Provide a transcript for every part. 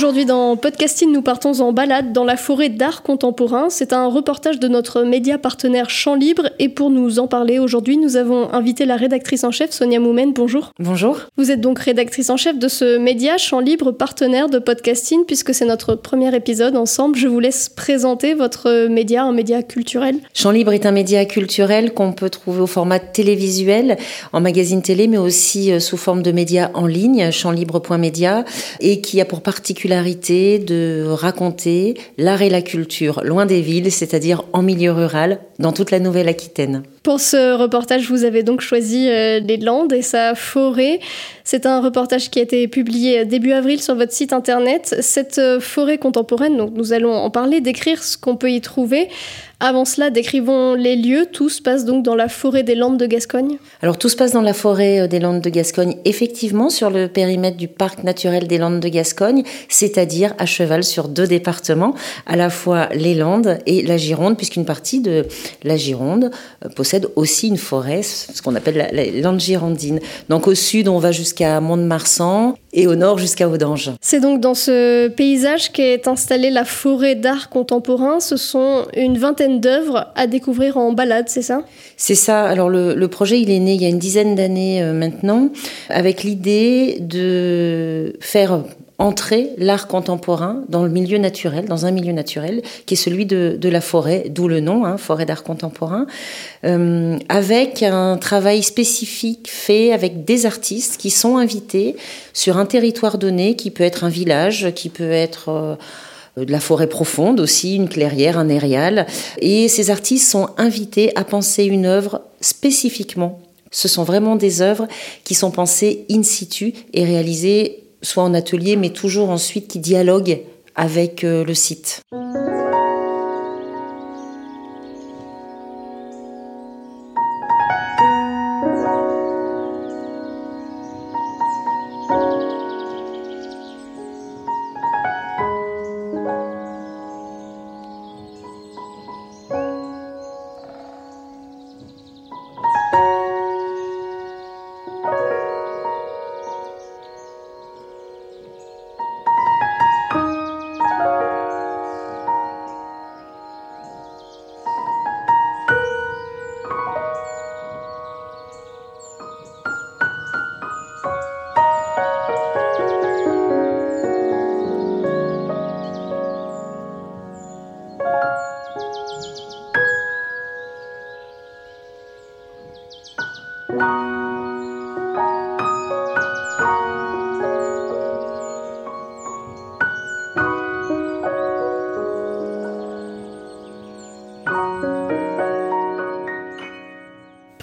Aujourd'hui dans Podcasting, nous partons en balade dans la forêt d'art contemporain. C'est un reportage de notre média partenaire Champ Libre et pour nous en parler aujourd'hui, nous avons invité la rédactrice en chef Sonia Moumen. Bonjour. Bonjour. Vous êtes donc rédactrice en chef de ce média Champ Libre partenaire de Podcasting puisque c'est notre premier épisode ensemble. Je vous laisse présenter votre média, un média culturel. Champ Libre est un média culturel qu'on peut trouver au format télévisuel, en magazine télé, mais aussi euh, sous forme de média en ligne, champslibre.media, et qui a pour de raconter l'art et la culture loin des villes, c'est-à-dire en milieu rural, dans toute la Nouvelle-Aquitaine. Pour ce reportage, vous avez donc choisi euh, les Landes et sa forêt. C'est un reportage qui a été publié début avril sur votre site internet. Cette euh, forêt contemporaine, donc nous allons en parler, décrire ce qu'on peut y trouver. Avant cela, décrivons les lieux. Tout se passe donc dans la forêt des Landes de Gascogne Alors tout se passe dans la forêt euh, des Landes de Gascogne, effectivement sur le périmètre du parc naturel des Landes de Gascogne, c'est-à-dire à cheval sur deux départements, à la fois les Landes et la Gironde, puisqu'une partie de la Gironde euh, possède aussi une forêt, ce qu'on appelle la, la Lande girondine. Donc au sud, on va jusqu'à Mont-de-Marsan et au nord jusqu'à Audange. C'est donc dans ce paysage qu'est installée la forêt d'art contemporain. Ce sont une vingtaine d'œuvres à découvrir en balade, c'est ça? C'est ça. Alors le, le, projet, il est né il y a une dizaine d'années euh, maintenant, avec l'idée de faire entrer l'art contemporain dans le milieu naturel, dans un milieu naturel, qui est celui de, la forêt, d'où le nom, hein, forêt d'art contemporain, euh, avec un travail spécifique fait avec des artistes qui sont invités sur un territoire donné, qui peut être un village, qui peut être... Euh, de la forêt profonde aussi, une clairière, un aérial. Et ces artistes sont invités à penser une œuvre spécifiquement. Ce sont vraiment des œuvres qui sont pensées in situ et réalisées soit en atelier, mais toujours ensuite qui dialoguent avec euh, le site.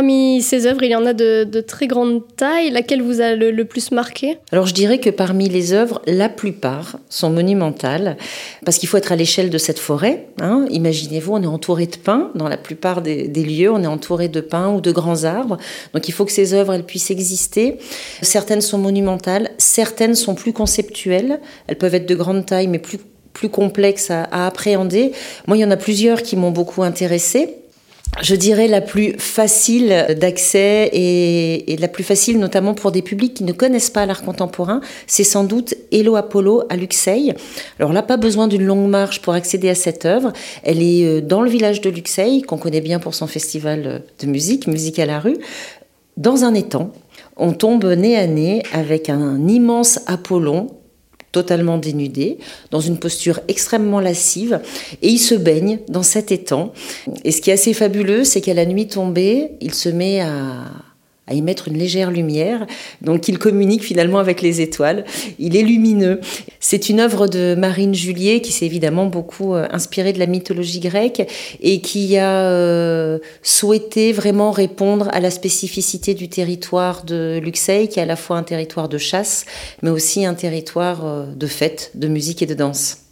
Parmi ces œuvres, il y en a de, très grande taille. Laquelle vous a le, plus marqué? Alors je dirais que parmi les œuvres, la plupart sont monumentales, parce qu'il faut être à l'échelle de cette forêt. Hein. Imaginez-vous, on est entouré de pins, dans la plupart des, lieux, on est entouré de pins ou de grands arbres. Donc il faut que ces œuvres, elles puissent exister. Certaines sont monumentales, certaines sont plus conceptuelles. Elles peuvent être de grande taille, mais plus plus complexes à, à appréhender. Moi, il y en a plusieurs qui m'ont beaucoup intéressée je dirais, la plus facile d'accès et, la plus facile notamment pour des publics qui ne connaissent pas l'art contemporain, c'est sans doute Hello Apollo à Luxeuil. Alors là, pas besoin d'une longue marche pour accéder à cette œuvre. Elle est euh, dans le village de Luxeuil, qu'on connaît bien pour son festival de musique, Musique à la rue, dans un étang. On tombe nez à nez avec un immense Apollon totalement dénudé, dans une posture extrêmement lascive, et il se baigne dans cet étang. Et ce qui est assez fabuleux, c'est qu'à la nuit tombée, il se met à à y mettre une légère lumière. Donc il communique finalement avec les étoiles. Il est lumineux. C'est une œuvre de Marine Julier qui s'est évidemment beaucoup euh, inspirée de la mythologie grecque et qui a euh, souhaité vraiment répondre à la spécificité du territoire de Luxeuil, qui est à la fois un territoire de chasse, mais aussi un territoire euh, de fête, de musique et de danse.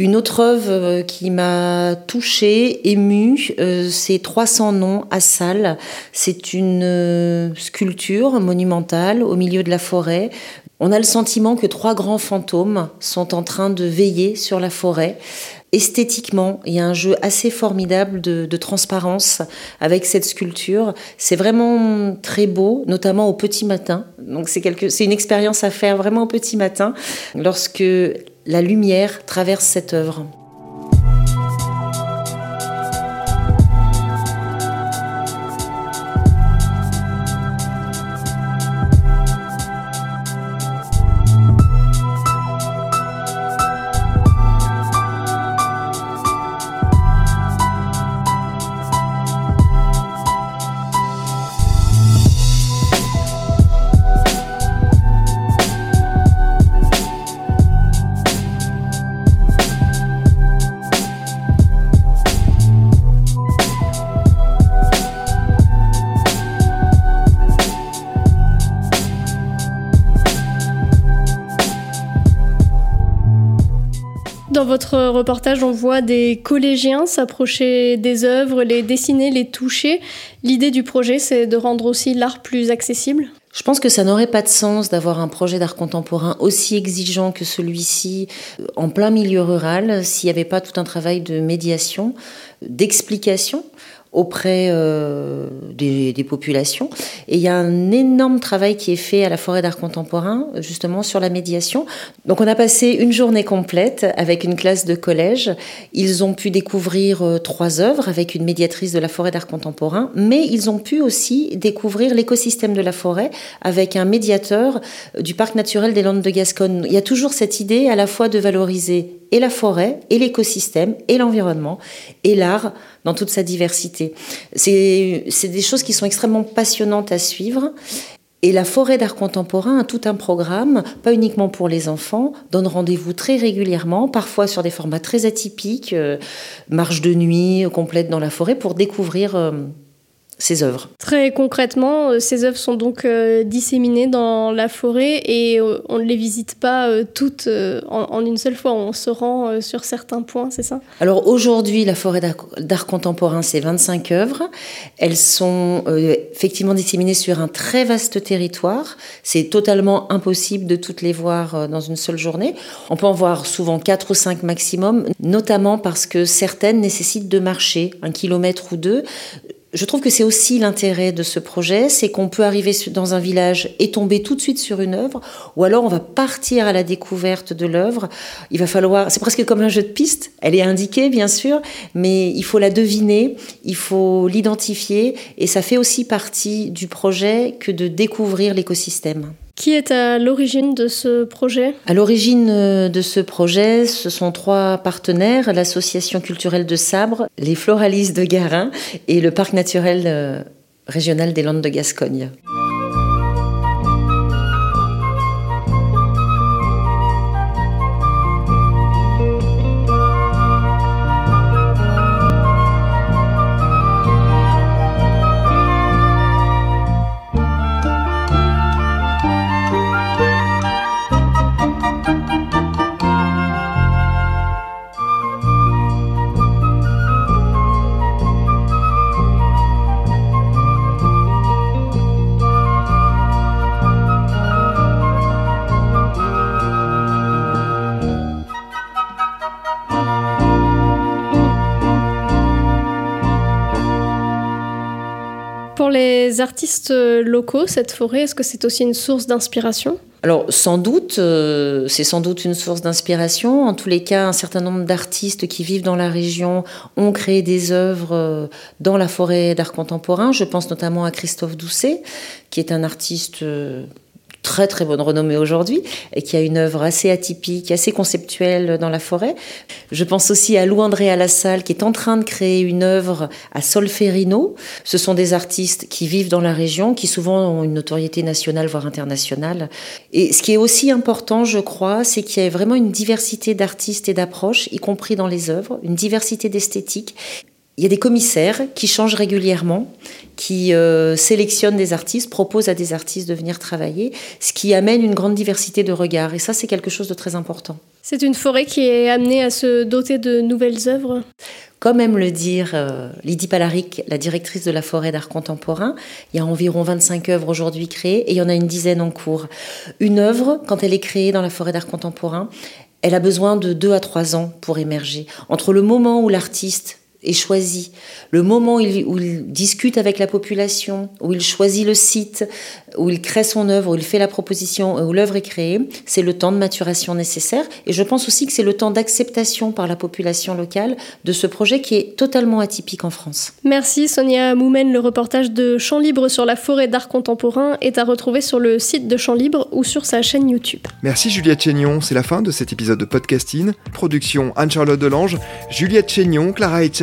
Une autre œuvre euh, qui m'a touchée, émue, euh, c'est 300 noms à salle. C'est une euh, sculpture monumentale au milieu de la forêt. On a le sentiment que trois grands fantômes sont en train de veiller sur la forêt. Esthétiquement, il y a un jeu assez formidable de, transparence avec cette sculpture. C'est vraiment très beau, notamment au petit matin. Donc c'est c'est une expérience à faire vraiment au petit matin, lorsque la lumière traverse cette œuvre. Votre reportage, on voit des collégiens s'approcher des œuvres, les dessiner, les toucher. L'idée du projet, c'est de rendre aussi l'art plus accessible? Je pense que ça n'aurait pas de sens d'avoir un projet d'art contemporain aussi exigeant que celui-ci euh, en plein milieu rural s'il n'y avait pas tout un travail de médiation, d'explication auprès euh, des, populations. Et il y a un énorme travail qui est fait à la forêt d'art contemporain, justement sur la médiation. Donc on a passé une journée complète avec une classe de collège. Ils ont pu découvrir euh, trois œuvres avec une médiatrice de la forêt d'art contemporain, mais ils ont pu aussi découvrir l'écosystème de la forêt avec un médiateur euh, du parc naturel des Landes de Gascogne. Il y a toujours cette idée à la fois de valoriser et la forêt, et l'écosystème, et l'environnement, et l'art dans toute sa diversité. C'est des choses qui sont extrêmement passionnantes à suivre. Et la forêt d'art contemporain a tout un programme, pas uniquement pour les enfants, donne rendez-vous très régulièrement, parfois sur des formats très atypiques, euh, marche de nuit complète dans la forêt, pour découvrir euh, ces œuvres. Très concrètement, euh, ces œuvres sont donc euh, disséminées dans la forêt et euh, on ne les visite pas toutes en, une seule fois, on se rend sur certains points, c'est ça? Alors aujourd'hui, la forêt d'art contemporain, c'est 25 œuvres. Elles sont effectivement disséminées sur un très vaste territoire. C'est totalement impossible de toutes les voir dans une seule journée. On peut en voir souvent 4 ou 5 maximum, notamment parce que certaines nécessitent de marcher un kilomètre ou deux je trouve que c'est aussi l'intérêt de ce projet, c'est qu'on peut arriver dans un village et tomber tout de suite sur une œuvre, ou alors on va partir à la découverte de l'œuvre. Il va falloir, c'est presque comme un jeu de piste. Elle est indiquée bien sûr, mais il faut la deviner, il faut l'identifier, et ça fait aussi partie du projet que de découvrir l'écosystème. Qui est à l'origine de ce projet? À l'origine euh, de ce projet, ce sont trois partenaires, l'association culturelle de Sabre, les floralistes de Garin et le parc naturel euh, régional des Landes de Gascogne. Artistes locaux, cette forêt, est-ce que c'est aussi une source d'inspiration? Alors sans doute, euh, c'est sans doute une source d'inspiration. En tous les cas, un certain nombre d'artistes qui vivent dans la région ont créé des œuvres euh, dans la forêt d'art contemporain. Je pense notamment à Christophe Doucet, qui est un artiste euh, très très bonne renommée aujourd'hui et qui a une œuvre assez atypique, assez conceptuelle dans la forêt. Je pense aussi à Lou André Lassalle qui est en train de créer une œuvre à Solferino. Ce sont des artistes qui vivent dans la région, qui souvent ont une notoriété nationale voire internationale. Et ce qui est aussi important, je crois, c'est qu'il y a vraiment une diversité d'artistes et d'approches, y compris dans les œuvres, une diversité d'esthétique. Il y a des commissaires qui changent régulièrement, qui euh, sélectionnent des artistes, proposent à des artistes de venir travailler, ce qui amène une grande diversité de regards. Et ça, c'est quelque chose de très important. C'est une forêt qui est amenée à se doter de nouvelles œuvres? Comme aime le dire euh, Lydie Palaric, la directrice de la forêt d'art contemporain, il y a environ 25 œuvres aujourd'hui créées et il y en a une dizaine en cours. Une œuvre, quand elle est créée dans la forêt d'art contemporain, elle a besoin de deux à trois ans pour émerger. Entre le moment où l'artiste est choisi, le moment où il, discute avec la population, où il choisit le site, où il crée son œuvre, où il fait la proposition, où l'œuvre est créée, c'est le temps de maturation nécessaire. Et je pense aussi que c'est le temps d'acceptation par la population locale de ce projet qui est totalement atypique en France. Merci Sonia Moumen. Le reportage de Champ Libre sur la forêt d'art contemporain est à retrouver sur le site de Champ Libre ou sur sa chaîne YouTube. Merci Juliette Chénion. C'est la fin de cet épisode de podcasting. Production Anne-Charlotte Delange, Juliette Chénion, Clara